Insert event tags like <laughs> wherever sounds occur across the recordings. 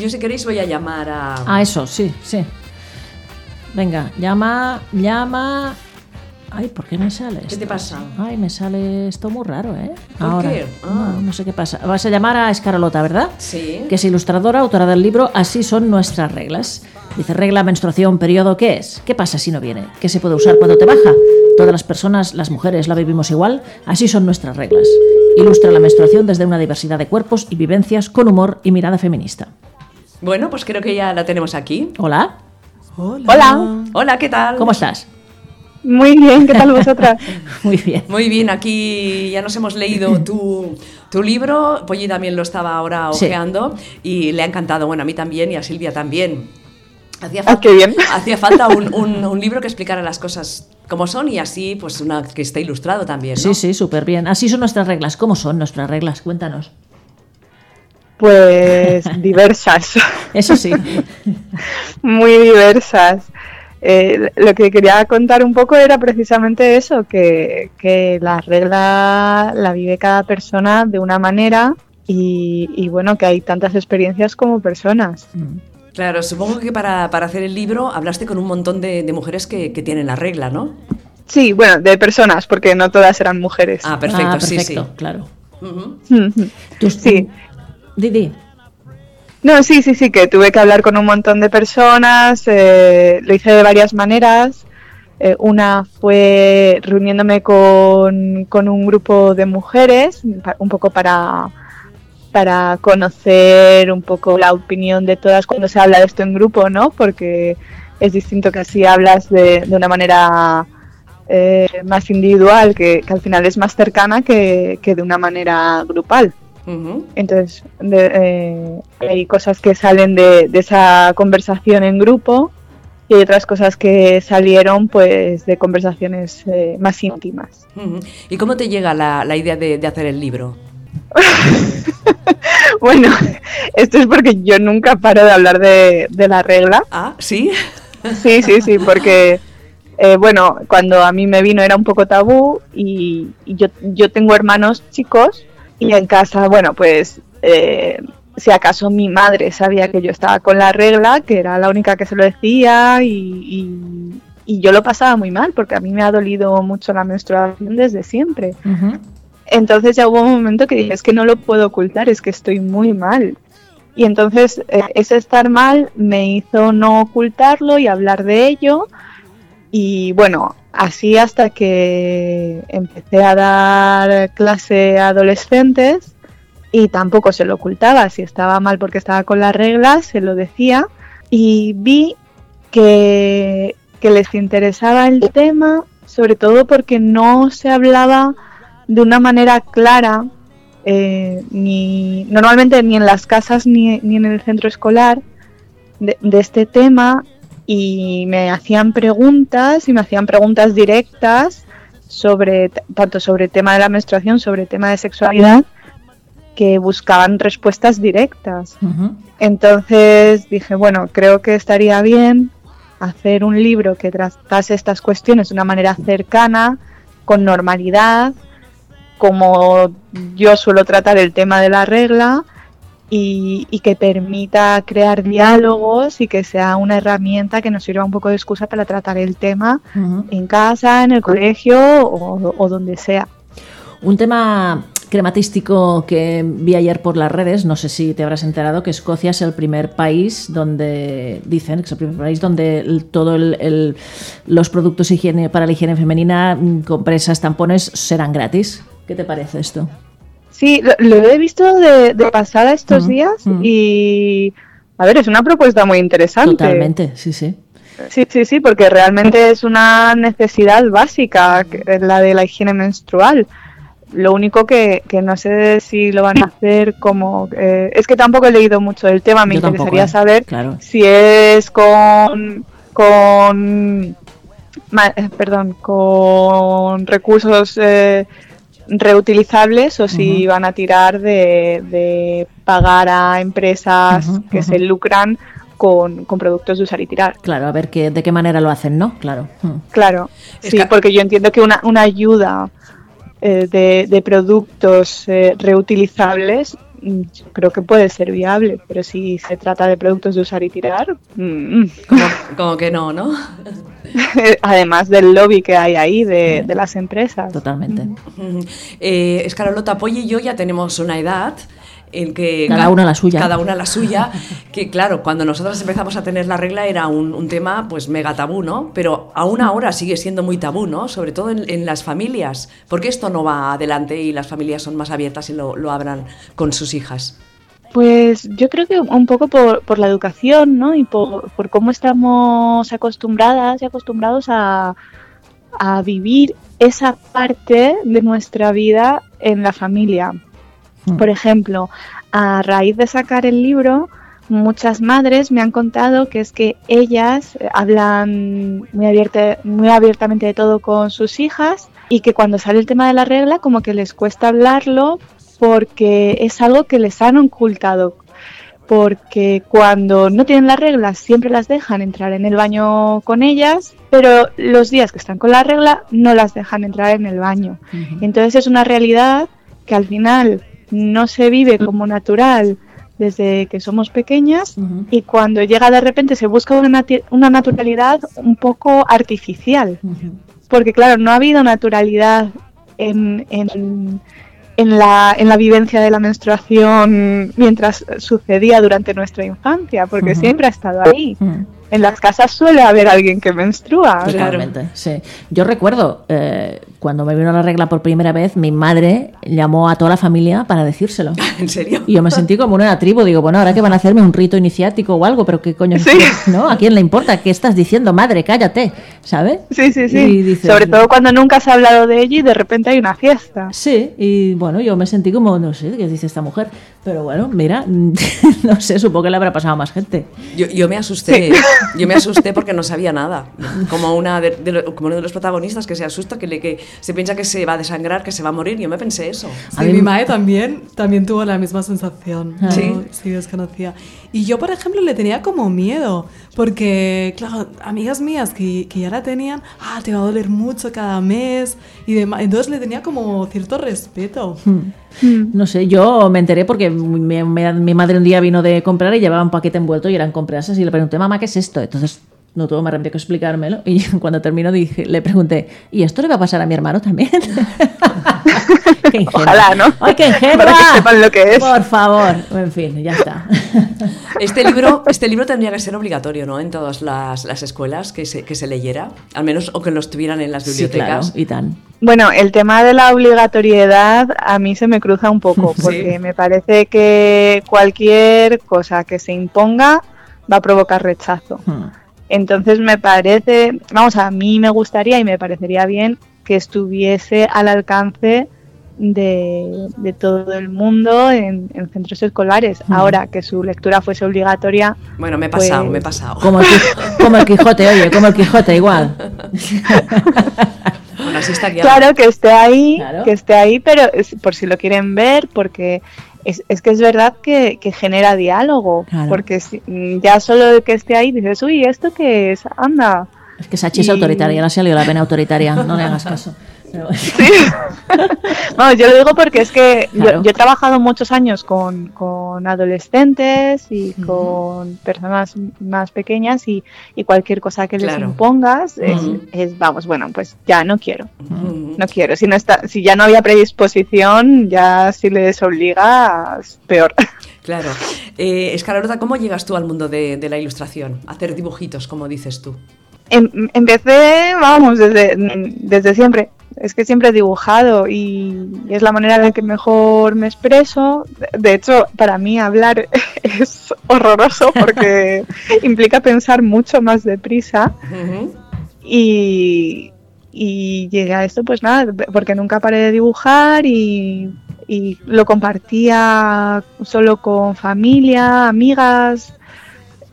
Yo si queréis voy a llamar a... Ah, eso, sí, sí. Venga, llama, llama... Ay, ¿por qué me sale ¿Qué esto? te pasa? Ay, me sale esto muy raro, ¿eh? ¿Por Ahora. qué? Ah. No, no sé qué pasa. Vas a llamar a Escarlota, ¿verdad? Sí. Que es ilustradora, autora del libro Así son nuestras reglas. Dice, regla, menstruación, periodo, ¿qué es? ¿Qué pasa si no viene? ¿Qué se puede usar cuando te baja? Todas las personas, las mujeres, la vivimos igual. Así son nuestras reglas. Ilustra la menstruación desde una diversidad de cuerpos y vivencias con humor y mirada feminista. Bueno, pues creo que ya la tenemos aquí. Hola, Hola, Hola, ¿qué tal? ¿cómo estás? muy bien, ¿qué tal vosotras? <laughs> Muy bien. Muy bien, aquí ya nos hemos leído tu, tu libro. Polly también lo estaba ahora Sí. ojeando y le ha encantado. Bueno, a mí también y a Silvia también. Hacía, Ah, qué bien. <laughs> hacía falta un, <laughs> un- un libro que explicara las cosas como son y así, pues, una que esté ilustrado también. ¿no? Sí, sí, súper bien. Así son nuestras reglas. ¿Cómo son nuestras reglas? Cuéntanos. Pues <laughs> diversas, Eso sí. <laughs> muy diversas. Eh, lo que quería contar un poco era precisamente eso, que, que la regla la vive cada persona de una manera y, y bueno, que hay tantas experiencias como personas. Claro, supongo que para, para hacer el libro hablaste con un montón de, de mujeres que, que tienen la regla, ¿no? Sí, bueno, de personas, porque no todas eran mujeres. Ah, perfecto, Ah, sí, perfecto, sí. claro. Sí. Didi. No, sí, sí, sí, que tuve que hablar con un montón de personas, eh, lo hice de varias maneras. Eh, una fue reuniéndome con, con un grupo de mujeres, un poco para, para conocer un poco la opinión de todas cuando se habla de esto en grupo, ¿no? Porque es distinto que así hablas de, de una manera eh, más individual, que, que al final es más cercana que, que de una manera grupal. Entonces, de- eh, hay cosas que salen de, de esa conversación en grupo y hay otras cosas que salieron pues de conversaciones eh, más íntimas. ¿Y cómo te llega la, la idea de, de hacer el libro? <laughs> Bueno, esto es porque yo nunca paro de hablar de, de la regla. Ah, ¿sí? <laughs> Sí, sí, sí, porque eh, bueno, cuando a mí me vino era un poco tabú y, y yo, yo tengo hermanos chicos y en casa, bueno, pues eh, si acaso mi madre sabía que yo estaba con la regla, que era la única que se lo decía y, y- y yo lo pasaba muy mal porque a mí me ha dolido mucho la menstruación desde siempre. Entonces ya hubo un momento que dije, es que no lo puedo ocultar, es que estoy muy mal. Y entonces eh, ese estar mal me hizo no ocultarlo y hablar de ello. Y bueno, así hasta que empecé a dar clase a adolescentes y tampoco se lo ocultaba. Si estaba mal porque estaba con las reglas, se lo decía. Y vi que, que les interesaba el tema, sobre todo porque no se hablaba de una manera clara, eh, ni normalmente ni en las casas ni, ni en el centro escolar, de, de este tema y me hacían preguntas y me hacían preguntas directas sobre tanto sobre tema de la menstruación, sobre tema de sexualidad, que buscaban respuestas directas. Entonces dije, bueno, creo que estaría bien hacer un libro que tratase estas cuestiones de una manera cercana, con normalidad, como yo suelo tratar el tema de la regla y, y que permita crear diálogos y que sea una herramienta que nos sirva un poco de excusa para tratar el tema en casa, en el colegio o, o donde sea. Un tema crematístico que vi ayer por las redes, no sé si te habrás enterado, que Escocia es el primer país donde, dicen que es el primer país donde el- todo el, el- los productos higiene, para la higiene femenina, mm, compresas, tampones, serán gratis. ¿Qué te parece esto? Sí, lo, lo he visto de, de pasada estos Ujú, días ujú. y, a ver, es una propuesta muy interesante. Totalmente, sí, sí. Sí, sí, sí, porque realmente es una necesidad básica, la de la higiene menstrual. Lo único que, que no sé si lo van a hacer como... eh, es que tampoco he leído mucho del tema, me Yo tampoco, interesaría ¿eh? saber Claro. si es con... con ma- eh, perdón, con recursos eh, reutilizables o si van a tirar de, de pagar a empresas que se lucran con, con productos de usar y tirar. Claro, a ver qué, de qué manera lo hacen, ¿no? Claro. Claro, Es sí, que- porque yo entiendo que una, una ayuda eh, de, de productos eh, reutilizables mm, creo que puede ser viable, pero si se trata de productos de usar y tirar, mm, como, <laughs> como, que no, ¿no? <laughs> Además del lobby que hay ahí de, de las empresas. Totalmente. Eh, Escarolota Polly y yo ya tenemos una edad en que cada una la suya. Cada una la suya, que claro, cuando nosotros empezamos a tener la regla era un, tema pues mega tabú, ¿no? Pero aún ahora sigue siendo muy tabú, ¿no? Sobre todo en, las familias. ¿Por qué esto no va adelante y las familias son más abiertas y lo, lo abran con sus hijas? Pues yo creo que un poco por, por la educación, ¿no? Y por, por, cómo estamos acostumbradas y acostumbrados a, a vivir esa parte de nuestra vida en la familia. Mm. Por ejemplo, a raíz de sacar el libro, muchas madres me han contado que es que ellas hablan muy, muy abiertamente de todo con sus hijas y que cuando sale el tema de la regla como que les cuesta hablarlo porque es algo que les han ocultado. Porque cuando no tienen las reglas siempre las dejan entrar en el baño con ellas, pero los días que están con la regla no las dejan entrar en el baño. Entonces es una realidad que al final no se vive como natural desde que somos pequeñas y cuando llega de repente se busca una, una naturalidad un poco artificial. Porque claro, no ha habido naturalidad en, en, en, la, en la vivencia de la menstruación mientras sucedía durante nuestra infancia, porque siempre ha estado ahí en las casas suele haber alguien que menstrua. Totalmente, sí. Yo recuerdo, eh, cuando me vino la regla por primera vez, mi madre llamó a toda la familia para decírselo. <laughs> ¿En serio? Y yo me sentí como una tribu. Digo, bueno, ahora que van a hacerme un rito iniciático o algo, pero qué coño, <laughs> ¿no? ¿A quién le importa? ¿Qué estás diciendo, madre? Cállate, ¿sabes? Sí, sí, sí. Sobre todo cuando nunca has hablado de ella y de repente hay una fiesta. Sí, y bueno, yo me sentí como, no sé, ¿qué dice esta mujer? Pero bueno, mira, <laughs> no sé, supongo que le habrá pasado a más gente. Yo, yo me asusté. Yo me asusté porque no sabía nada. Como, una de, como uno de los protagonistas que se asusta, que, le, que se piensa que se va a desangrar, que se va a morir. Yo me pensé eso. a mí, mi madre también, también tuvo la misma sensación. Sí. Sí, desconocía. Y yo, por ejemplo, le tenía como miedo. Porque, claro, amigas mías que, que ya la tenían, ah, te va a doler mucho cada mes. Y demás. Entonces le tenía como cierto respeto. Hmm. Hmm. No sé, yo me enteré porque mi, mi, madre un día vino de comprar y llevaba un paquete envuelto y eran compresas y le pregunté, mamá, ¿qué es esto? Entonces no tuvo más remedio que explicármelo. Y <laughs> cuando terminó dije, le pregunté, ¿y esto le va a pasar a mi hermano también? <laughs> qué Ojalá, ¿no? ¡Ay, qué ingenua! Para que sepan lo que es. Por favor. En fin, ya está. <laughs> Este libro, este libro tendría que ser obligatorio, ¿no? En todas las, las escuelas que se, que se leyera, al menos o que lo estuvieran en las bibliotecas. Sí, claro, y tan. Bueno, el tema de la obligatoriedad a mí se me cruza un poco, porque me parece que cualquier cosa que se imponga va a provocar rechazo. Hmm. Entonces me parece, vamos, a mí me gustaría y me parecería bien que estuviese al alcance de, todo el mundo en, centros escolares. Ahora que su lectura fuese obligatoria. Bueno, me he pasado, me he pues pasado. Como el, Quijote, oye, como el Quijote, igual. Bueno, así está claro que esté ahí, que esté ahí, pero por si lo quieren ver, porque es, es que es verdad que, genera diálogo, porque mm, ya solo que esté ahí dices, uy, ¿esto qué es? Anda. Es que Sachi es autoritaria, no ha salido la pena autoritaria, no le hagas caso. Sí. <laughs> yo lo digo porque es que yo, he trabajado muchos años con, adolescentes y con personas más pequeñas y, cualquier cosa que les impongas es, vamos, bueno, pues ya no quiero. No quiero. Si, no está, si ya no había predisposición, ya si les obligas, peor. <laughs> Claro. Eh, ¿cómo llegas tú al mundo de, de la ilustración? hacer dibujitos, como dices tú. Em, empecé, vamos, desde, desde siempre es que siempre he dibujado y es la manera en la que mejor me expreso. De hecho, para mí hablar <laughs> es horroroso porque <laughs> implica pensar mucho más deprisa. y, y llegué a esto, pues nada, porque nunca paré de dibujar y, y lo compartía solo con familia, amigas,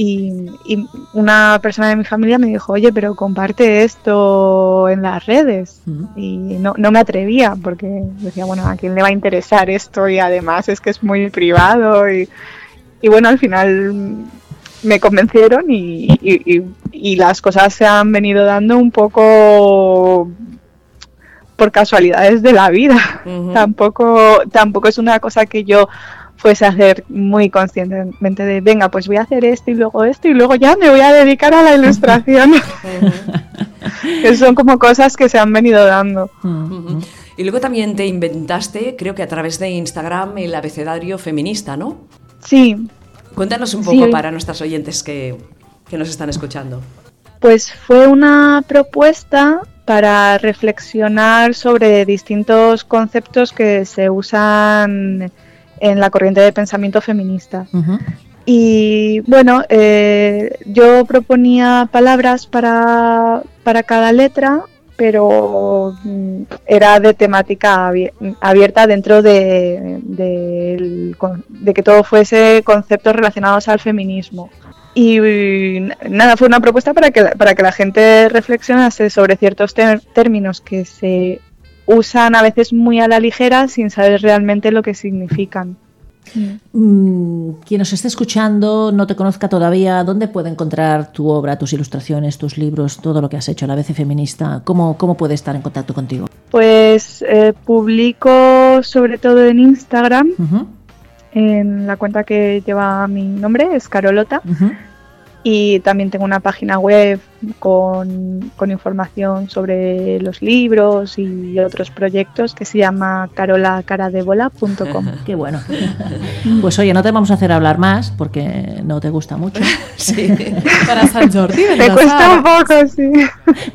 y, una persona de mi familia me dijo, oye, pero comparte esto en las redes. Y no, no, me atrevía porque decía, bueno, ¿a quién le va a interesar esto? Y además es que es muy privado. Y, y bueno, al final me convencieron y, y, las cosas se han venido dando un poco por casualidades de la vida. <laughs> tampoco, tampoco es una cosa que yo fuese a hacer muy conscientemente de, venga, pues voy a hacer esto y luego esto y luego ya me voy a dedicar a la ilustración. <laughs> <laughs> que son como cosas que se han venido dando. Y luego también te inventaste, creo que a través de Instagram, el abecedario feminista, ¿no? Sí. Cuéntanos un poco para nuestras oyentes que, que nos están escuchando. Pues fue una propuesta para reflexionar sobre distintos conceptos que se usan en la corriente de pensamiento feminista. Y bueno, eh, yo proponía palabras para, para, cada letra, pero mm, era de temática abierta dentro de, de, que todo fuese conceptos relacionados al feminismo. Y nada, fue una propuesta para que, para que la gente reflexionase sobre ciertos términos que se usan a veces muy a la ligera sin saber realmente lo que significan. Mm, quien nos esté escuchando, no te conozca todavía, ¿dónde puede encontrar tu obra, tus ilustraciones, tus libros, todo lo que has hecho a la vez feminista? ¿Cómo, cómo puede estar en contacto contigo? Pues eh, publico sobre todo en Instagram, en la cuenta que lleva mi nombre, es Carolota. Y también tengo una página web con, información sobre los libros y otros proyectos que se llama carolacaradebola.com. <laughs> Qué bueno. Pues oye, no te vamos a hacer hablar más porque no te gusta mucho. <laughs> Sí. Para San Jordi Me cuesta un poco, sí.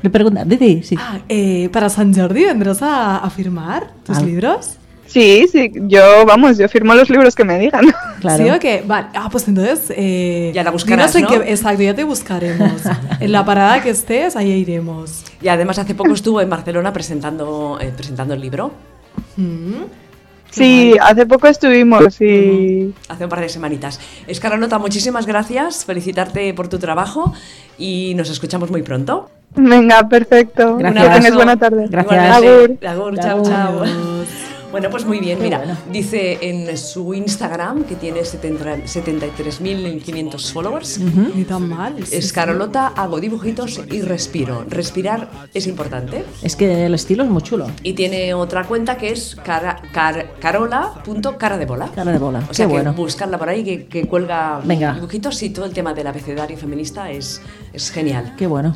Me pregunta, Didi, sí. Ah, eh, para San Jordi vendrás a, firmar tus libros. Sí, sí, yo, vamos, yo firmo los libros que me digan. <laughs> Claro. Sí, ok, vale. Ah, pues entonces... Eh, ya la buscarás, ¿no? exacto, ya te buscaremos. en la parada que estés, ahí iremos. Y además hace poco estuvo en Barcelona presentando, eh, presentando el libro. Mm. Sí, hace poco estuvimos y... Hace un par de semanitas. Escarolota, muchísimas gracias, felicitarte por tu trabajo y nos escuchamos muy pronto. Venga, perfecto. Gracias. Que tengas buena tarde. Gracias. Agur. Agur, chao, chao. Bueno, pues muy bien, mira, dice en su Instagram que tiene 73.500 followers. Ni tan mal. Es Carolota, hago dibujitos y respiro. Respirar es importante. Es que el estilo es muy chulo. Y tiene otra cuenta que es cara, carola.cara de bola. Cara de bola. O sea, que bueno. buscarla por ahí, que, que cuelga dibujitos y todo el tema del abecedario feminista es, es genial. Qué bueno.